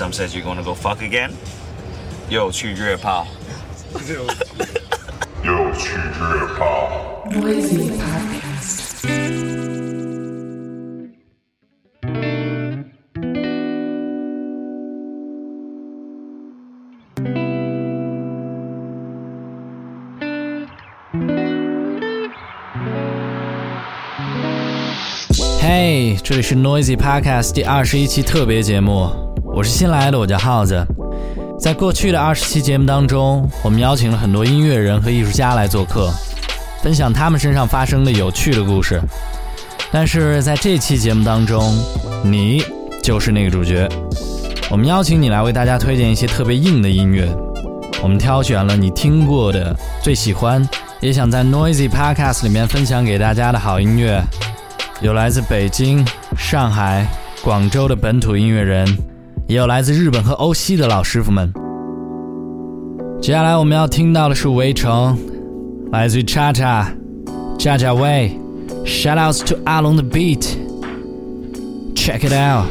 some says you're gonna go fuck again. 又去约炮。又去约炮。 Noisy Podcast. Hey，嘿，这里是 Noisy Podcast 第二十一期特别节目， 我是新来的，我叫耗子。在过去的二十期节目当中，我们邀请了很多音乐人和艺术家来做客，分享他们身上发生的有趣的故事。但是在这期节目当中，你就是那个主角。我们邀请你来为大家推荐一些特别硬的音乐，我们挑选了你听过的、最喜欢，也想在 Noisy Podcast 里面分享给大家的好音乐。有来自北京、上海、广州的本土音乐人，也有来自日本和欧西的老师傅们。接下来我们要听到的是围城，来自于 Cha Cha、Cha Cha Way。Shoutouts to 阿龙的 Beat，Check it out。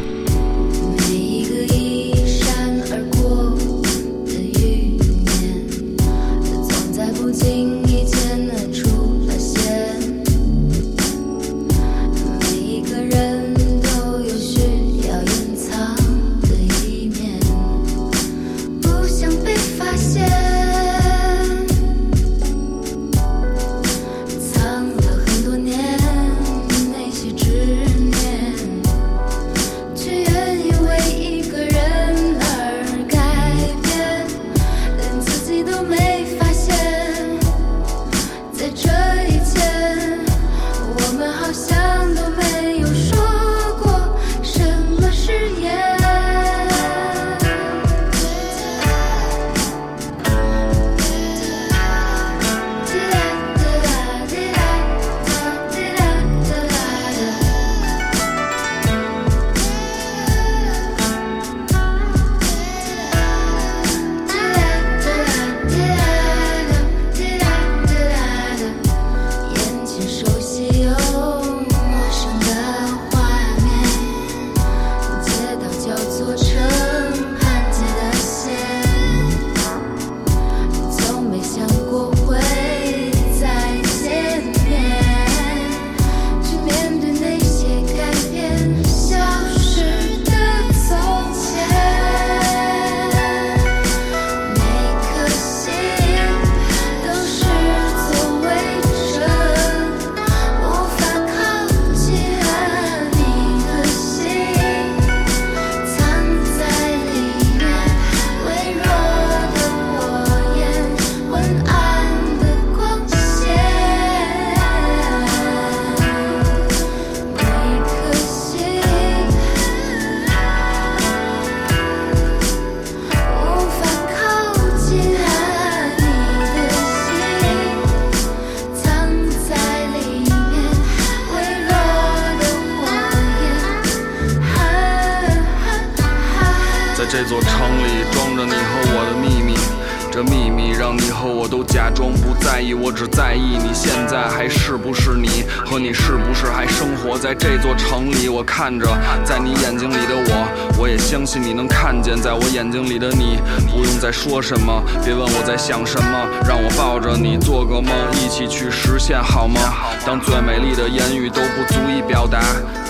看见在我眼睛里的你。不用再说什么，别问我在想什么，让我抱着你做个梦，一起去实现好吗？当最美丽的言语都不足以表达。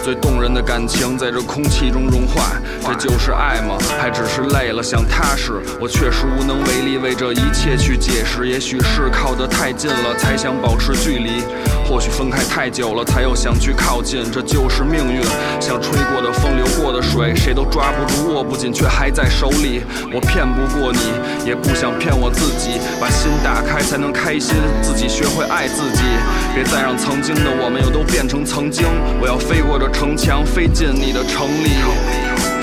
最动人的感情在这空气中融化，这就是爱吗？还只是累了想踏实？我确实无能为力为这一切去解释，也许是靠得太近了，才想保持距离；或许分开太久了，才又想去靠近。这就是命运，像吹过的风，流过的水，谁都抓不住，握不紧，却还在手里。我骗不过你，也不想骗我自己，把心打开才能开心，自己学会爱自己，别再让曾经的我们又都变成曾经。我要飞过这城墙，飞进你的城里。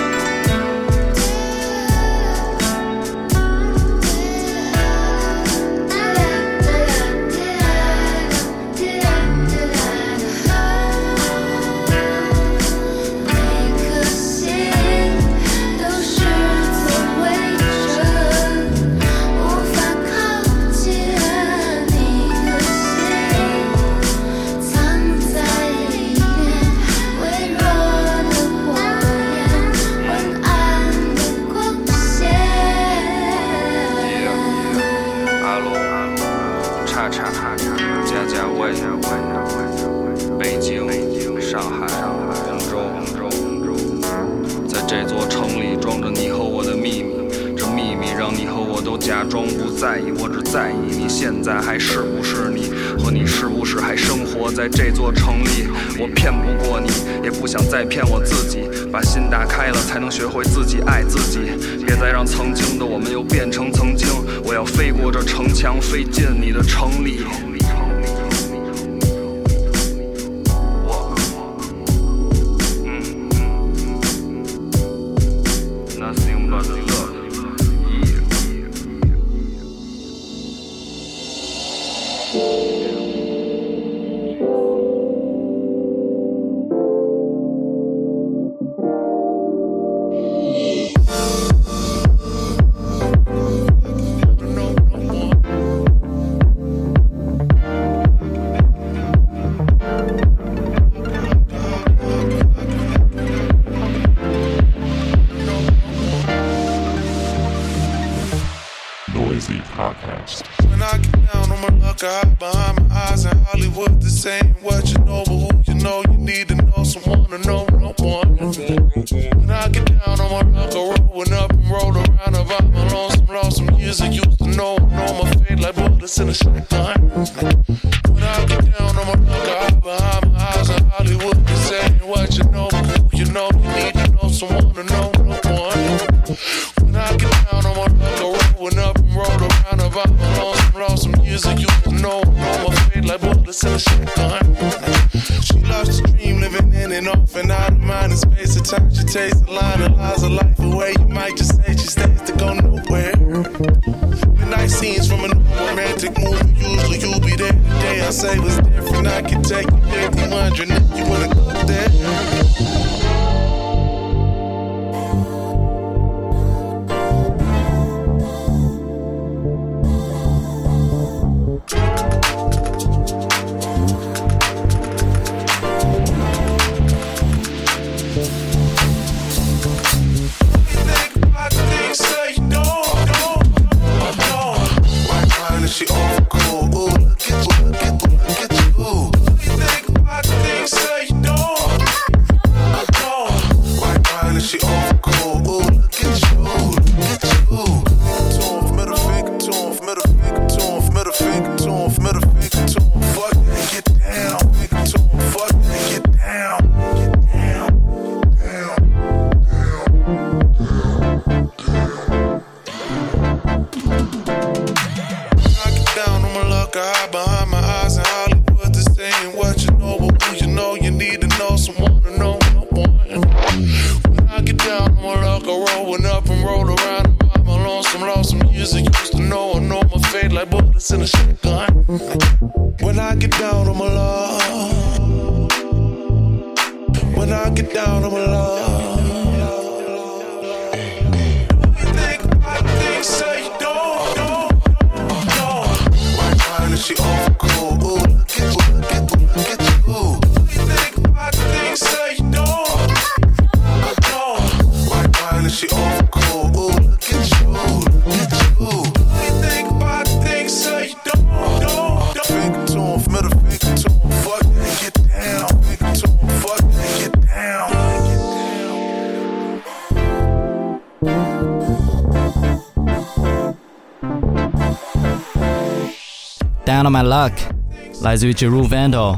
自于 Jeru Vandal、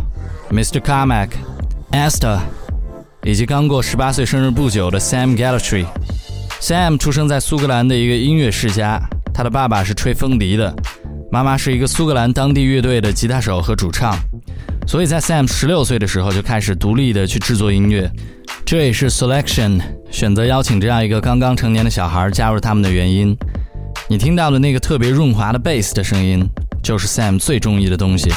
Mr. Carmack、Esther，以及刚过十八岁生日不久的 Sam g a l a t r y Sam 出生在苏格兰的一个音乐世家，他的爸爸是吹风笛的，妈妈是一个苏格兰当地乐队的吉他手和主唱，所以在 Sam 十六岁的时候就开始独立的去制作音乐。这也是 Selection 选择邀请这样一个刚刚成年的小孩加入他们的原因。你听到的那个特别润滑的 bass 的声音，就是 Sam 最中意的东西。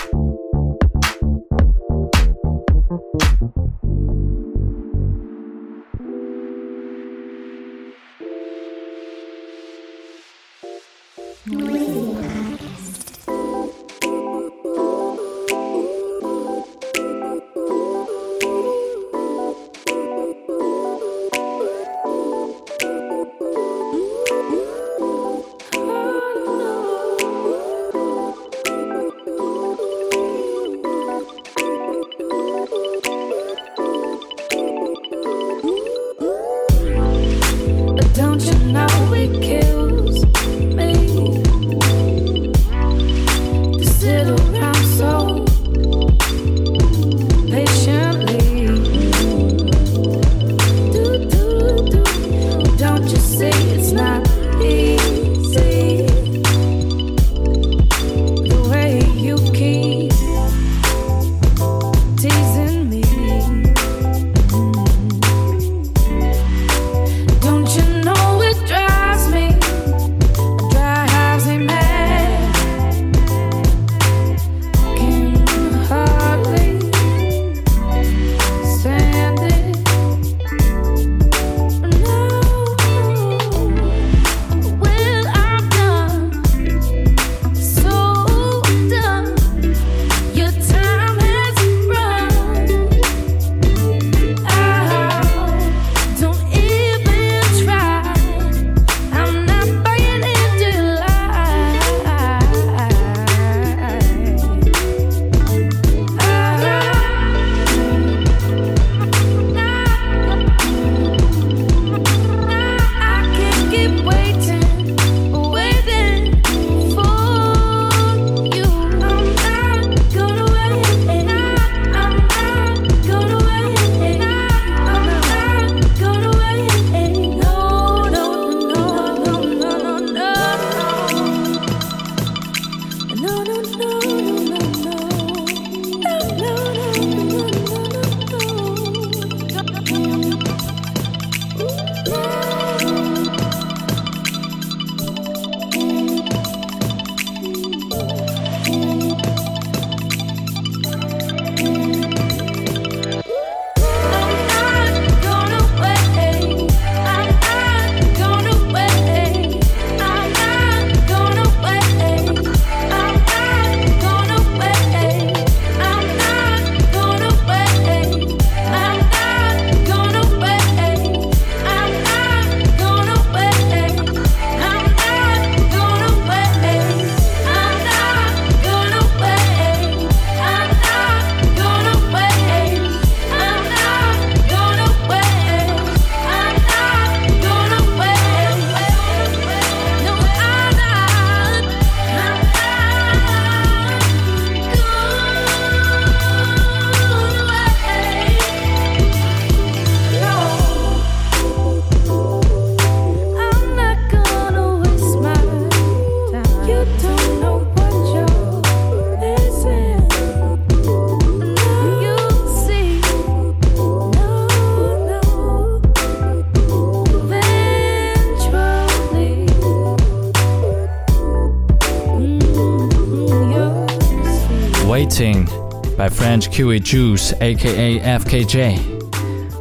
By French Kiwi Juice A.K.A. FKJ。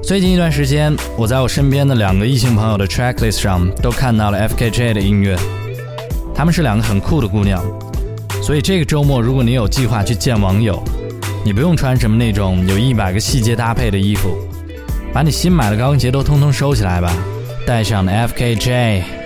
最近一段时间，我在我身边的两个异性朋友的 tracklist 上都看到了 FKJ 的音乐，她们是两个很酷的姑娘。所以这个周末，如果你有计划去见网友，你不用穿什么那种有一百个细节搭配的衣服，把你新买的高跟鞋都通通收起来吧，带上 FKJ。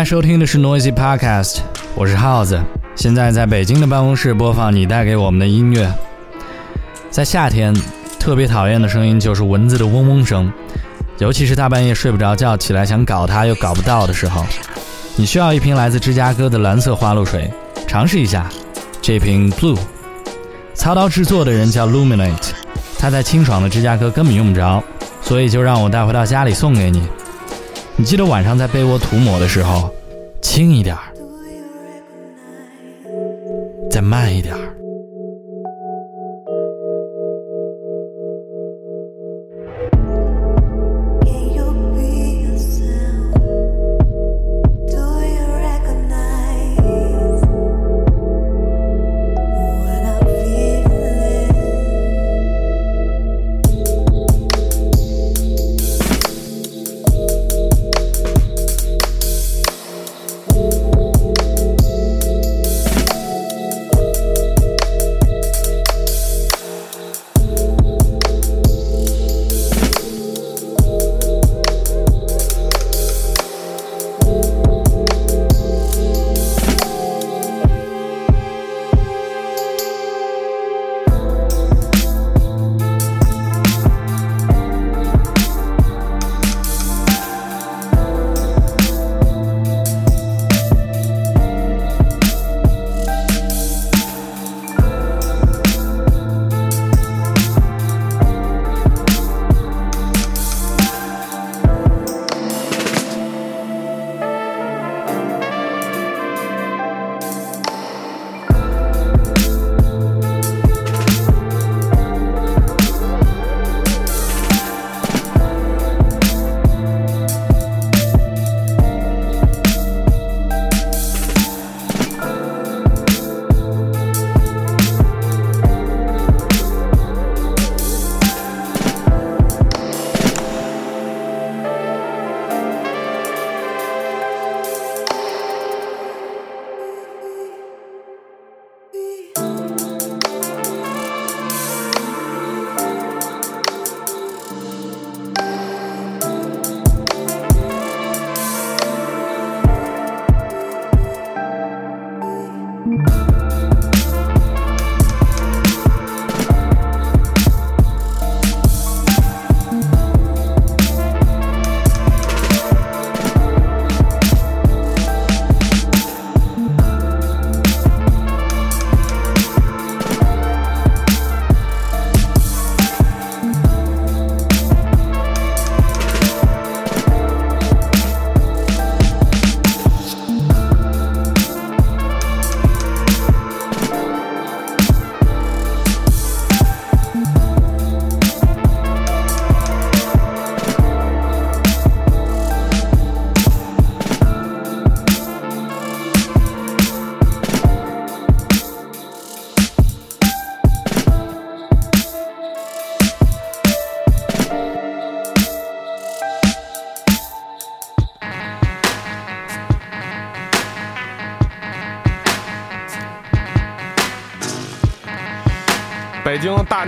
正在收听的是 Noisy Podcast，我是耗子，现在在北京的办公室播放你带给我们的音乐。在夏天，特别讨厌的声音就是蚊子的嗡嗡声，尤其是大半夜睡不着觉，起来想搞它又搞不到的时候。你需要一瓶来自芝加哥的蓝色花露水，尝试一下这瓶 Blue。操刀制作的人叫 Luminate，他在清爽的芝加哥根本用不着，所以就让我带回到家里送给你。你记得晚上在被窝涂抹的时候，轻一点儿，再慢一点儿。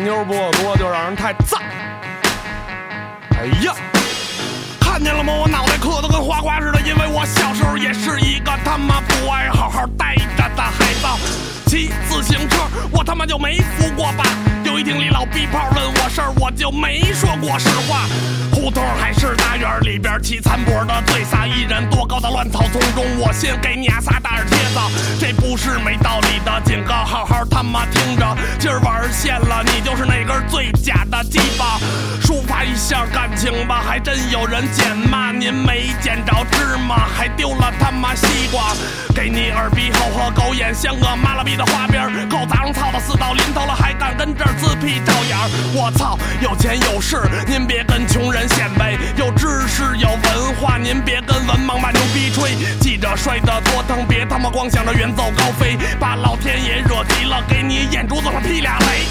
妞不够多，就让人太赞。”哎呀，看见了吗？我脑袋磕得跟花瓜似的，因为我小时候也是一个他妈不爱好好待着的孩子。骑自行车，我他妈就没扶过吧？有一听李老逼炮问我事儿，我就没说过实话。胡同还是大院里边骑残波的最飒，一人多高的乱草丛中，我先给你仨大耳贴子。这不是没道理的警告，好好他妈听着，今儿玩线了，你就是那根最假的鸡巴。抒发一下感情吧，还真有人捡吗？您没捡着芝麻，还丢了他妈西瓜。给你耳鼻喉和狗眼，像个妈了逼的花边儿，够杂种操的死到临头了，还敢跟这儿自闭照眼。我操，有钱有势，您别跟穷人显摆；有知识有文化，您别跟文盲把牛逼吹。记着摔得多疼，别他妈光想着远走高飞，把老天爷惹了，给你眼珠子上劈俩雷。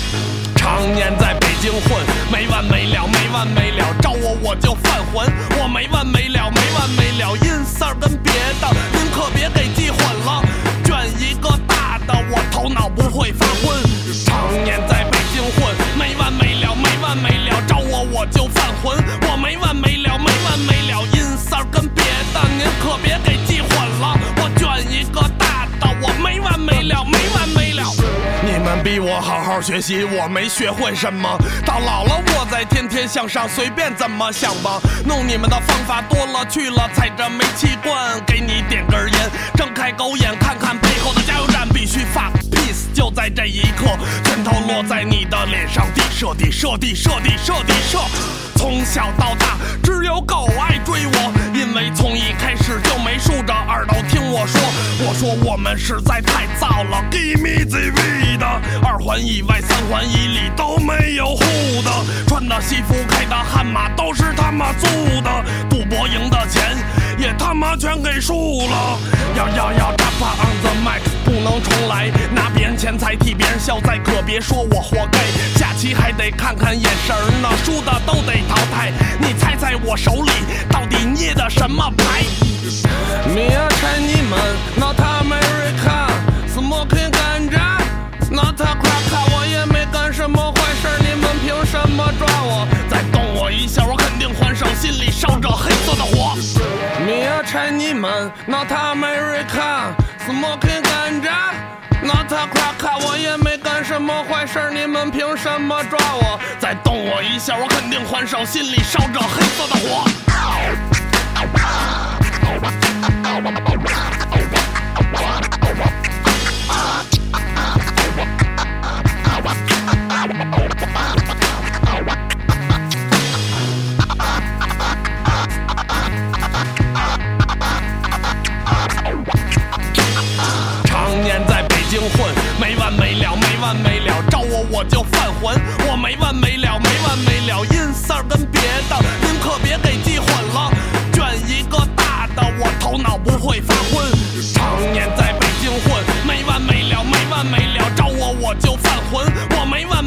常年在北京混，没完没了，没完没了，招我我就犯浑，我没完没了，没完没了，阴三儿跟别的，您可别给记混了，卷一个大的，我头脑不会发昏。好好学习，我没学会什么。到老了我再天天向上，随便怎么想吧。弄你们的方法多了去了，踩着煤气罐，给你点根烟，睁开狗眼看看背后的加油站，必须 fuck peace。就在这一刻，拳头落在你的脸上，地射地射地射地射地射。从小到大，只有狗爱追我，因为从一开始就没竖着耳朵听我说。我说我们实在太燥了，Give me the weed。二环以外，三环以里都没有护的，穿的西服开的悍马都是他妈租的，赌博赢的钱也他妈全给输了。要要要，打发 on the mic，不能重来，拿别人钱财替别人消灾，可别说我活该。下棋还得看看眼神呢，输的都得淘汰。你猜猜我手里到底捏的什么牌？米亚 Chinese not America, smoking 干渣，not cracka 我也没干什么坏事儿，你们凭什么抓我？再动我一下，我肯定还手，心里烧着黑色的火。米亚 Chinese not America, smoking 干渣。not crack，我也没干什么坏事儿，你们凭什么抓我？再动我一下，我肯定还手，心里烧着黑色的火。我就犯浑，我没完没了，没完没了，阴三儿跟别的，您可别给记混了，卷一个大的，我头脑不会发昏。常年在北京混，没完没了，没完没了，找我我就犯浑，我没完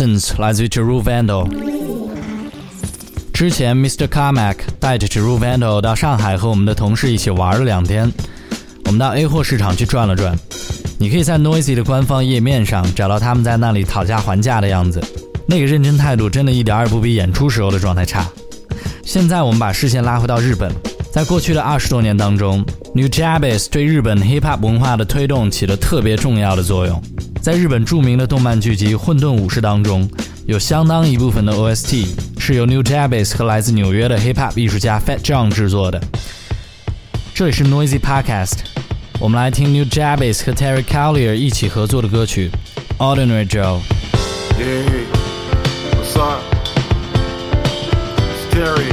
Essence 来自于 Jeru Vandal。之前 Mr. Carmack 带着 Jeru Vandal 到上海和我们的同事一起玩了两天。我们到 A 货市场去转了转，你可以在 Noisy 的官方页面上找到他们在那里讨价还价的样子。那个认真态度真的一点儿也不比演出时候的状态差。现在我们把视线拉回到日本，在过去的二十多年当中，New Jabbis 对日本 Hip Hop 文化的推动起了特别重要的作用。在日本著名的动漫剧集《混沌武士》当中，有相当一部分的 OST 是由 New Jabbis 和来自纽约的 Hip Hop 艺术家 Fat John 制作的。这里是 Noisy Podcast，我们来听 New Jabbis 和 Terry Callier 一起合作的歌曲《Ordinary Joe》。Hey, what's up? It's Terry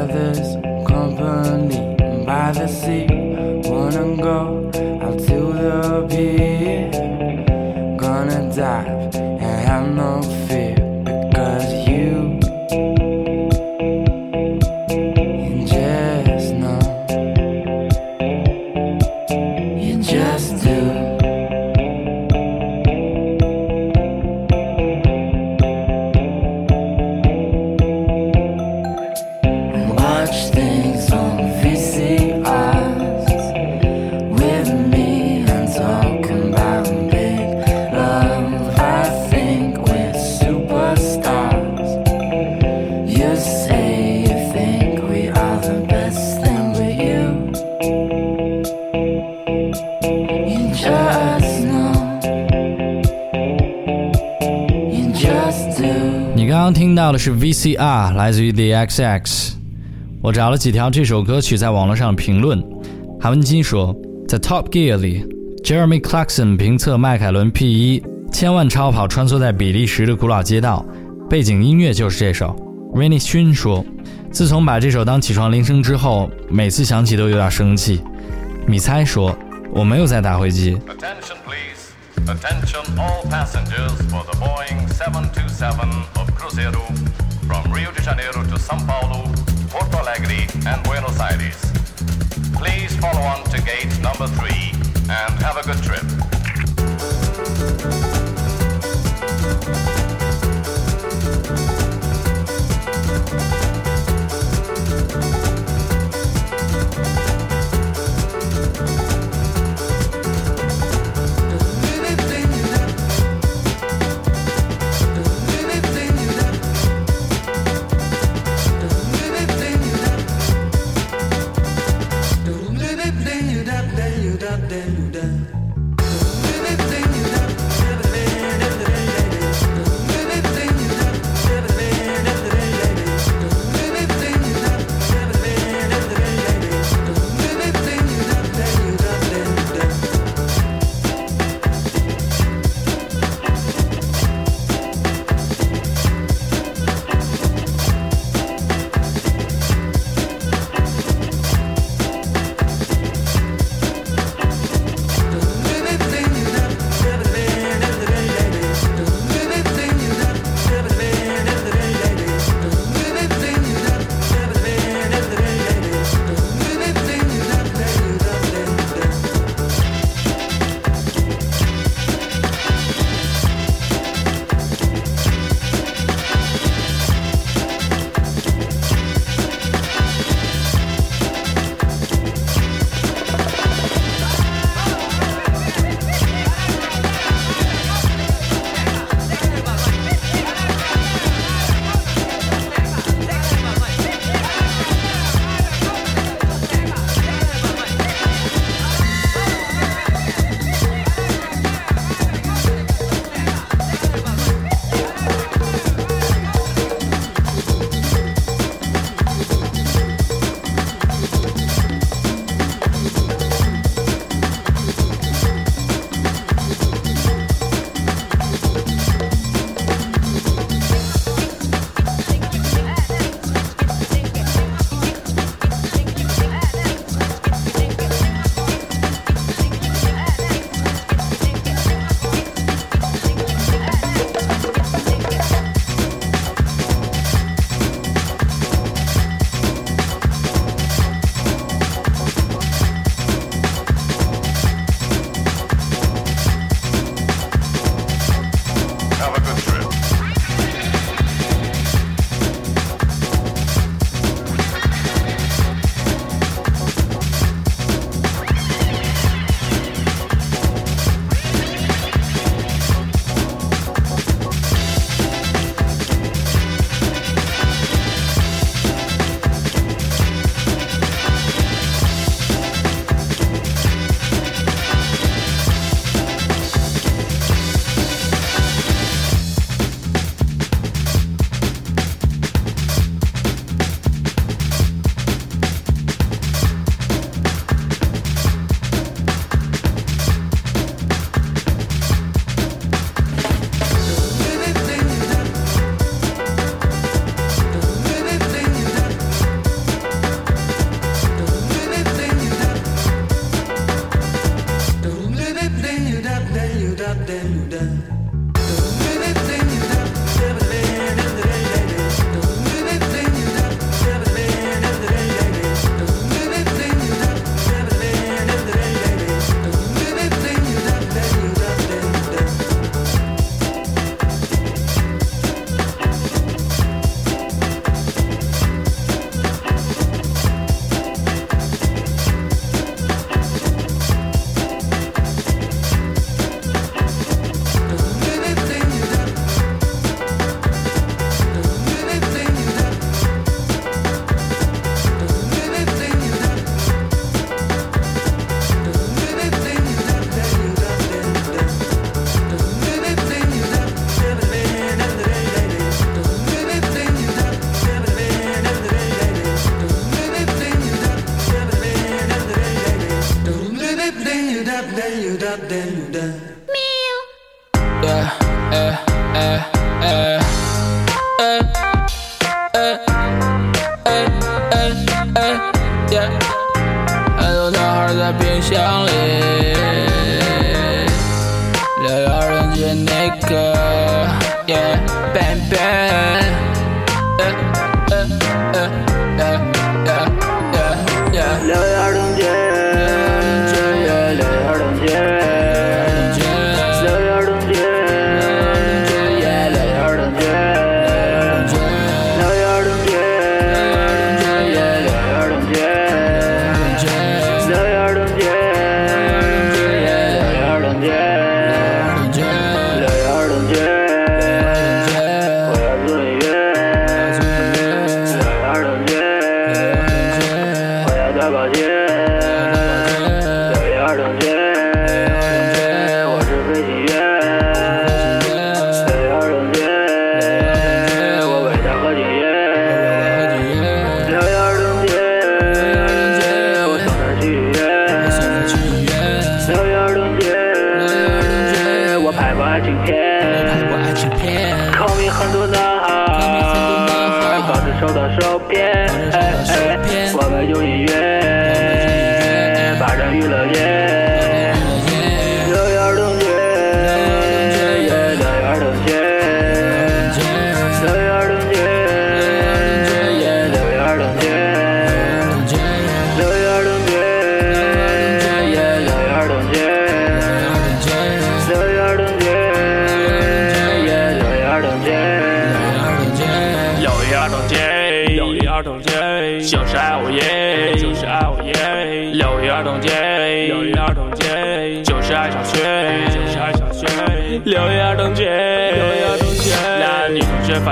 in another's company by the sea. Wanna go? Out to the pier, gonna dive 是 VCR，来自于 The XX。我找了几条这首歌曲在网络上评论。韩文金说，在 Top Gear 里，Jeremy Clarkson 评测迈凯伦 P1，千万超跑穿梭在比利时的古老街道，背景音乐就是这首。Rainy 勋说，自从把这首当起床铃声之后，每次响起都有点生气。米猜说，我没有在打飞机。Attention, please. Attention, all passengers for the Boeing 727 Cruzeiro from Rio de Janeiro to São Paulo, Porto Alegre, and Buenos Aires. Please follow on to gate number three and have a good trip. Then you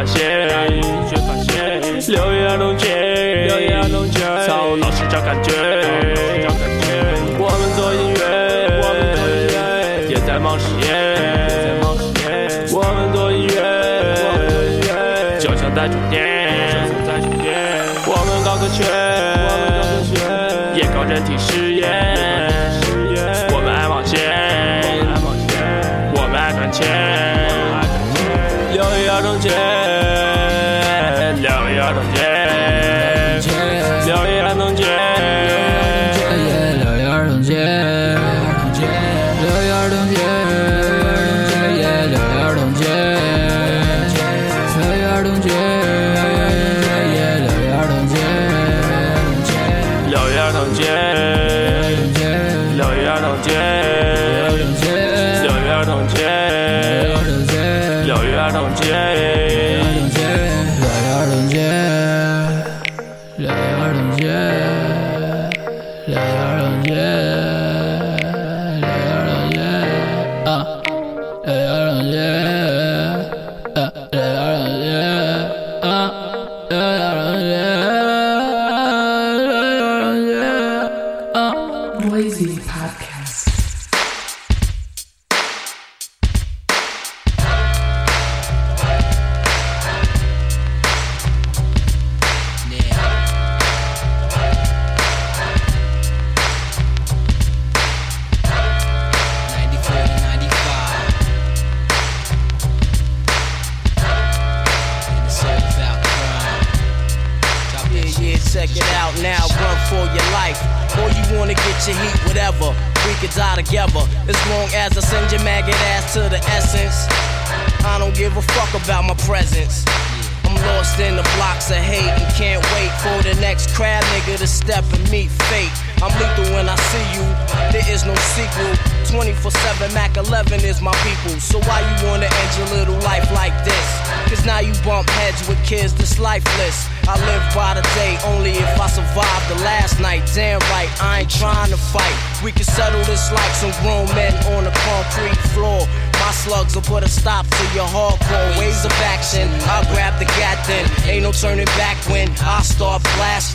fallieran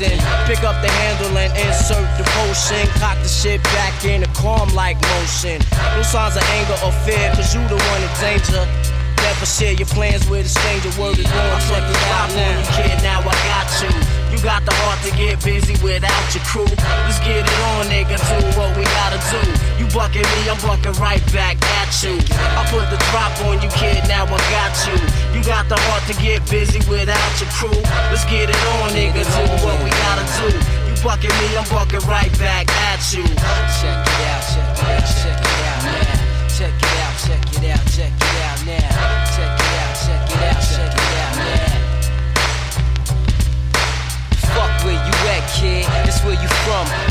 blasting. Pick up the handle and insert the potion. Cock the shit back in a calm like motion. No signs of anger or fear, cause you the one in danger. Never share your plans with a stranger. Word is born, check it out now. Kid, now I got you. Got the heart to get busy without your crew. Let's get it on, nigga. Do what we gotta do. You bucking me, I'm bucking right back at you. I put the drop on you, kid. Now I got you. You got the heart to get busy without your crew. Let's get it on, nigga. Do what we gotta do. You bucking me, I'm bucking right back at you. Check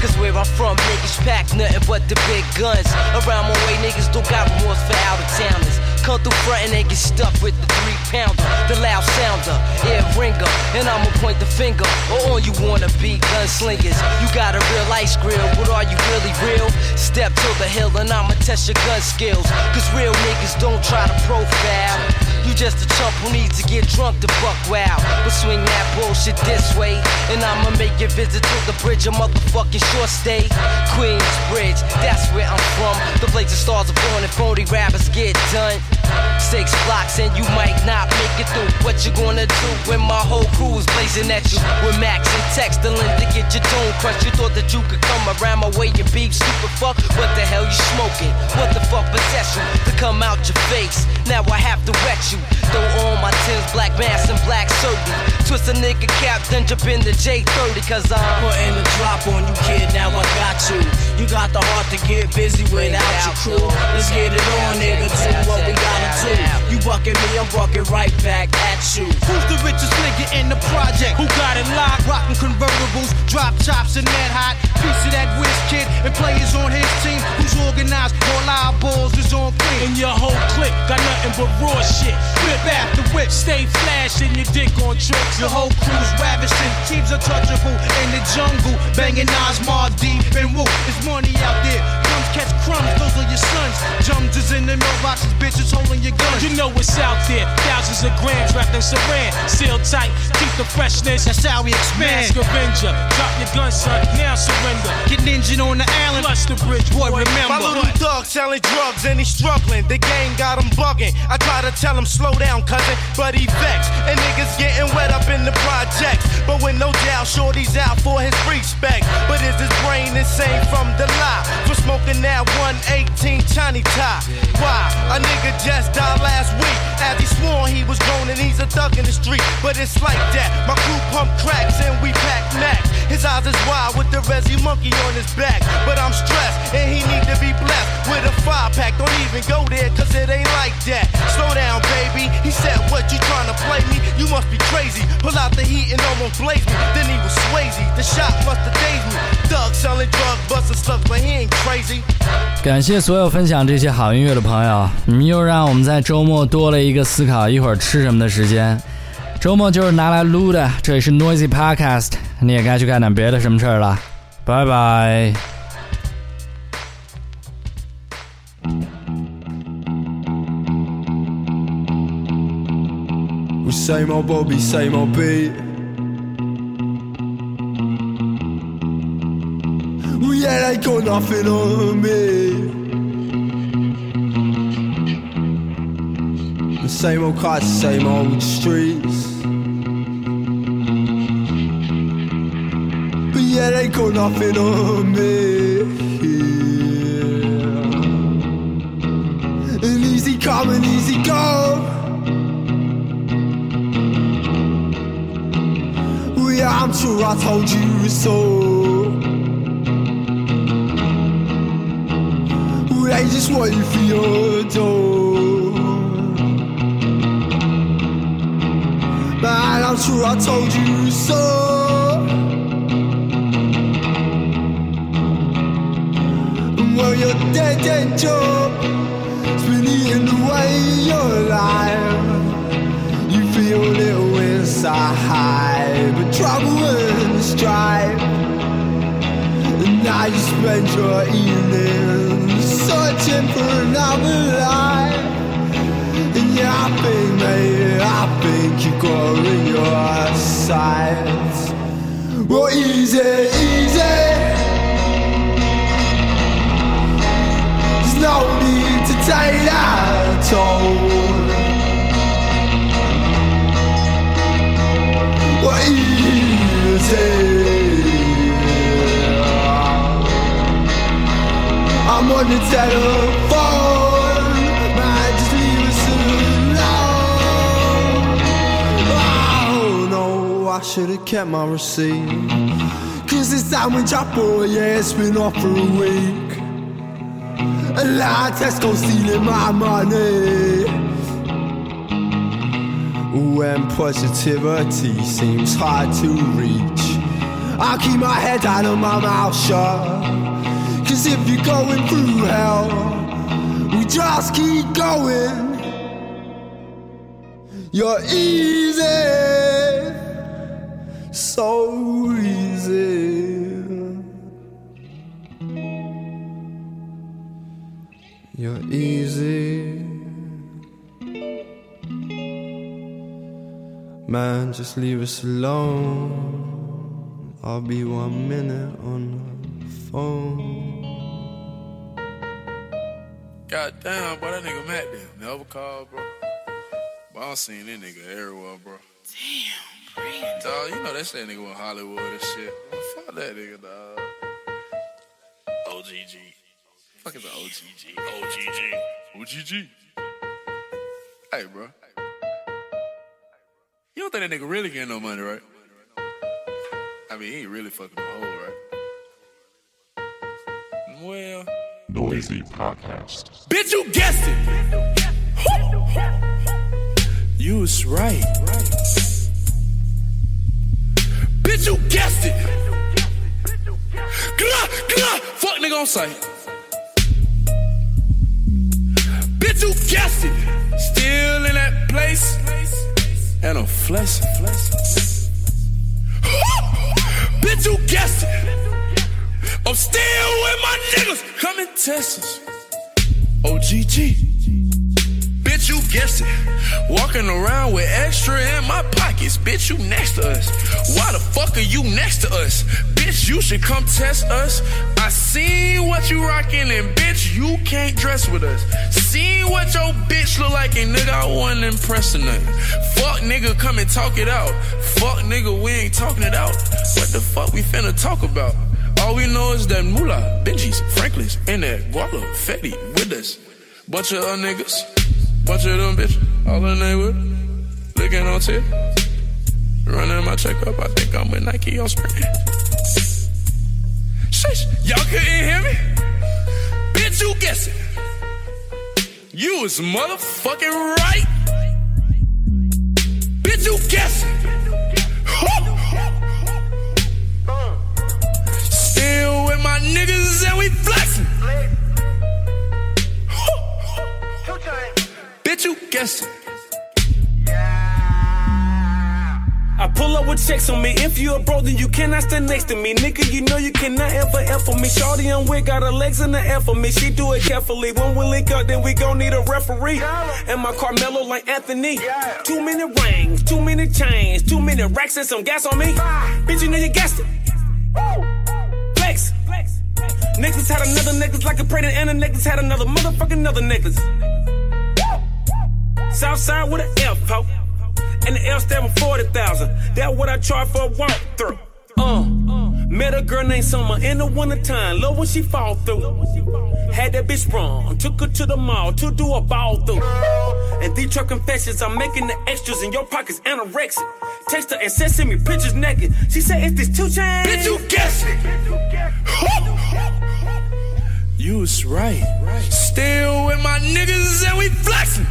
Cause where I'm from, niggas pack nothing but the big guns. Around my way, niggas don't got remorse for out of towners. Come through front and they get stuck with the three pounder, the loud sounder, ear ringer. And I'ma point the finger. Or on you wanna be gunslingers. You got a real ice grill, but are you really real? Step to the hill and I'ma test your gun skills. Cause real niggas don't try to profile. You just a chump who needs to get drunk to buck wow. But swing that bullshit this way, and I'ma make your visit to the bridge a motherfucking short stay. Queens Bridge, that's where I'm from. The place the stars are born and phony rappers get done. Six blocks and you might not make it through. What you gonna do when my whole crew is blazing at you? With Max and texting to get your dome crushed. You thought that you could come around my way and be stupid fuck? What the hell you smoking? What the fuck possess you to come out your face? Now I have to wet you. Throw on my tins, black mask and black surgery. Twist a nigga cap, then jump in the J30 cause I'm putting the drop on you, kid. Now I got you. You got the heart to get busy without your crew. Let's get it on, nigga. Do what we gotta do. You bucking me, I'm bucking right back at you. Who's the richest nigga in the project? Who got it locked? Rockin' convertibles, drop chops and that hot. Piece of that whiz kid and players on his team. Who's organized? All our balls is on clean. And your whole clique got nothing but raw shit. Whip after whip. Stay flashing your dick on tricks. Your whole crew's ravishing. Teams untouchable in the jungle. Banging Nas, Mobb Deep, and Wu. There's money out there. Crumbs catch crumbs, those are your sons. Jums is in the mailboxes, bitches. You know what's out there. Thousands of grams wrapped in saran. Seal tight, keep the freshness. That's how we expand. Mask Avenger. Drop your gun, son. Now surrender. Get injured on the island. Plus the bridge, boy, remember. My little dog selling drugs and he's struggling. The gang got him bugging. I try to tell him slow down, cousin, but he vexed. And niggas getting wet up in the projects. But with no doubt, Shorty's out for his respect. But is his brain insane from the lie? For smoking that 118 Chinese tie. Why? A nigga just died last week. As he swore he was grown and he's a thug in the street. But it's like that. My crew pump cracks and we pack max. His eyes is wide with the resi monkey on his back. But I'm stressed and he need to be blessed with a five pack. Don't even go there cause it ain't like that. Slow down, baby. He said, What you trying to play me? You must be crazy. Pull out the heat and almost blaze me. Then he was Swayze. The shot must have dazed me. Thug selling drugs, busting slugs, but he ain't crazy. 感谢所有分享这些好音乐的朋友，你们又让我们在周 周末多了一个思考一会儿吃什么的时间。周末就是拿来撸的，这里是 Noisy Podcast，你也该去干点别的什么事儿了。拜拜。Same old Bobby, same old beat. Well, yeah, they got nothing on me. Same old cars, same old streets. But yeah, they got nothing on me. And easy come and easy go. Well, yeah, I'm sure I told you so. ain't just what you your though. I'm sure I told you so. Well, you're dead, dead job. It's been eating away your life. You feel little inside, but trouble and strife. And now you spend your evenings searching for another life. Think, mate, got her in your sights. Well, easy, easy. There's no need to take that toll. Well, easy. I'm on the telephone. No, I should have kept my receipt. Cause this sandwich I bought, yeah, it's been off for a week. A And now Tesco stealing my money. When positivity seems hard to reach, I keep my head down and my mouth shut. Cause if you're going through hell, we just keep going. You're easy, so easy. You're easy. Man, just leave us alone. I'll be one minute on the phone. God damn, boy, that nigga Matt did never called, bro. But I seen that nigga everywhere, bro. Damn, Dog, you know that shit nigga in Hollywood and shit. Well, fuck that nigga, dog. OGG. Fuck is the OGG? OGG. OGG. Hey, bro. You don't think that nigga really getting no money, right? I mean, he ain't really fucking the hoe, right? Well, Noisy Podcast. Bitch, you guessed it. You was right. Bitch, you guessed it. Glah, glah. Fuck nigga on sight. Bitch, you guessed it. Still in that place. And I'm flexing. Bitch, you guessed it. I'm still with my niggas. Come and test us. OGG. Bitch, you it. Walking around with extra in my pockets. Bitch, you next to us. Why the fuck are you next to us? Bitch, you should come test us. I seen what you rocking and bitch, you can't dress with us. Seen what your bitch look like and nigga, I wasn't impressing nothing. Fuck nigga, come and talk it out. Fuck nigga, we ain't talking it out. What the fuck we finna talk about? All we know is that Moolah, Benjis, Franklins, and that Guala, Fetty with us. Bunch of other niggas, bunch of them bitches, all in they with Looking on tip, running my checkup. I think I'm with Nike on spring. Shush, y'all couldn't hear me? Bitch, you guess it. You was motherfucking right. Bitch, you guess it. Still with my niggas and we flexing. Bitch, you guessed it. I pull up with checks on me. If you a bro, then you cannot stand next to me. Nigga, you know you cannot ever F for me. Shorty on wig, got her legs in the F for me. She do it carefully. When we link up, then we gon' need a referee. And my Carmelo like Anthony. Too many rings, too many chains, too many racks and some gas on me. Bitch, you know you guessed it. Flex. Niggas had another necklace like a predator, and a necklace had another motherfucking another necklace. Southside with an F, ho. And the L stand for 40,000. That what I charge for a walkthrough. Uh, met a girl named Summer in the wintertime. Love when she fall through. Had that bitch sprung. Took her to the mall to do a ball through. And these truck confessions, I'm making the extras in your pockets anorexic. Text her and send me pictures naked. She said, it's this two chains. Bitch, you guessed it. You was right. Still with my niggas and we flexing.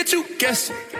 Bitch, you guessed it.